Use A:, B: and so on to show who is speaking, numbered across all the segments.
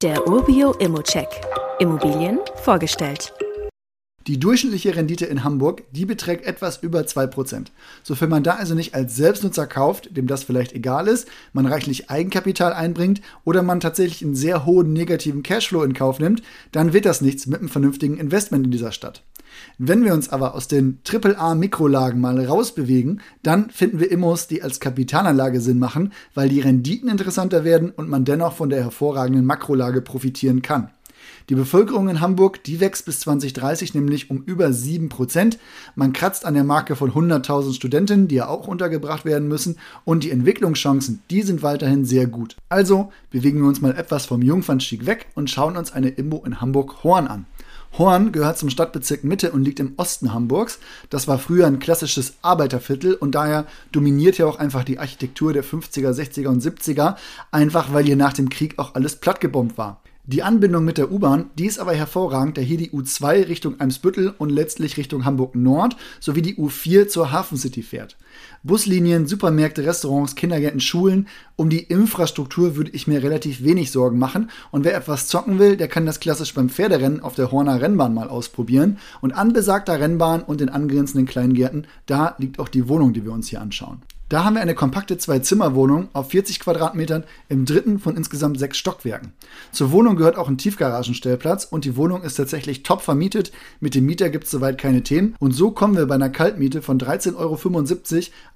A: Der Urbio Immocheck. Immobilien vorgestellt.
B: Die durchschnittliche Rendite in Hamburg, die beträgt etwas über 2%. Sofern man da also nicht als Selbstnutzer kauft, dem das vielleicht egal ist, man reichlich Eigenkapital einbringt oder man tatsächlich einen sehr hohen negativen Cashflow in Kauf nimmt, dann wird das nichts mit einem vernünftigen Investment in dieser Stadt. Wenn wir uns aber aus den AAA-Mikrolagen mal rausbewegen, dann finden wir Immos, die als Kapitalanlage Sinn machen, weil die Renditen interessanter werden und man dennoch von der hervorragenden Makrolage profitieren kann. Die Bevölkerung in Hamburg, die wächst bis 2030 nämlich um über 7%. Man kratzt an der Marke von 100.000 Studenten, die ja auch untergebracht werden müssen. Und die Entwicklungschancen, die sind weiterhin sehr gut. Also bewegen wir uns mal etwas vom Jungfernstieg weg und schauen uns eine Immo in Hamburg-Horn an. Horn gehört zum Stadtbezirk Mitte und liegt im Osten Hamburgs. Das war früher ein klassisches Arbeiterviertel und daher dominiert hier auch einfach die Architektur der 50er, 60er und 70er, einfach weil hier nach dem Krieg auch alles plattgebombt war. Die Anbindung mit der U-Bahn, die ist aber hervorragend, da hier die U2 Richtung Eimsbüttel und letztlich Richtung Hamburg Nord sowie die U4 zur Hafen City fährt. Buslinien, Supermärkte, Restaurants, Kindergärten, Schulen. Um die Infrastruktur würde ich mir relativ wenig Sorgen machen. Und wer etwas zocken will, der kann das klassisch beim Pferderennen auf der Horner Rennbahn mal ausprobieren. Und an besagter Rennbahn und den angrenzenden Kleingärten, da liegt auch die Wohnung, die wir uns hier anschauen. Da haben wir eine kompakte Zwei-Zimmer-Wohnung auf 40 Quadratmetern im dritten von insgesamt sechs Stockwerken. Zur Wohnung gehört auch ein Tiefgaragenstellplatz und die Wohnung ist tatsächlich top vermietet. Mit dem Mieter gibt es soweit keine Themen. Und so kommen wir bei einer Kaltmiete von 13,75 Euro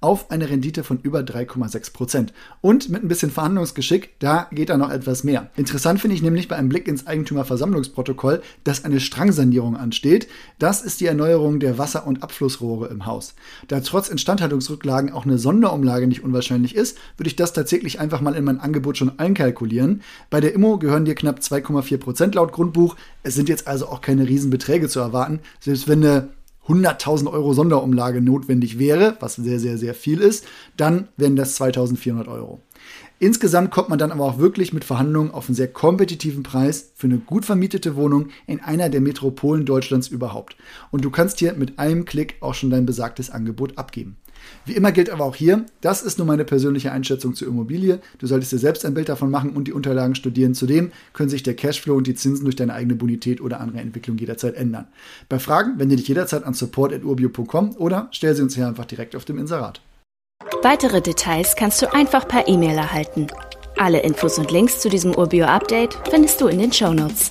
B: auf eine Rendite von über 3,6 Prozent. Und mit ein bisschen Verhandlungsgeschick, da geht da noch etwas mehr. Interessant finde ich nämlich bei einem Blick ins Eigentümerversammlungsprotokoll, dass eine Strangsanierung ansteht. Das ist die Erneuerung der Wasser- und Abflussrohre im Haus. Da trotz Instandhaltungsrücklagen auch eine Sonne Sonderumlage nicht unwahrscheinlich ist, würde ich das tatsächlich einfach mal in mein Angebot schon einkalkulieren. Bei der Immo gehören dir knapp 2,4% laut Grundbuch. Es sind jetzt also auch keine Riesenbeträge zu erwarten. Selbst wenn eine 100.000 Euro Sonderumlage notwendig wäre, was sehr, sehr, sehr viel ist, dann wären das 2.400 Euro. Insgesamt kommt man dann aber auch wirklich mit Verhandlungen auf einen sehr kompetitiven Preis für eine gut vermietete Wohnung in einer der Metropolen Deutschlands überhaupt. Und du kannst hier mit einem Klick auch schon dein besagtes Angebot abgeben. Wie immer gilt aber auch hier, das ist nur meine persönliche Einschätzung zur Immobilie. Du solltest dir selbst ein Bild davon machen und die Unterlagen studieren. Zudem können sich der Cashflow und die Zinsen durch deine eigene Bonität oder andere Entwicklung jederzeit ändern. Bei Fragen wende dich jederzeit an support.urbio.com oder stell sie uns hier einfach direkt auf dem Inserat.
A: Weitere Details kannst du einfach per E-Mail erhalten. Alle Infos und Links zu diesem Urbio-Update findest du in den Show Notes.